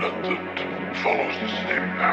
that follows the same path.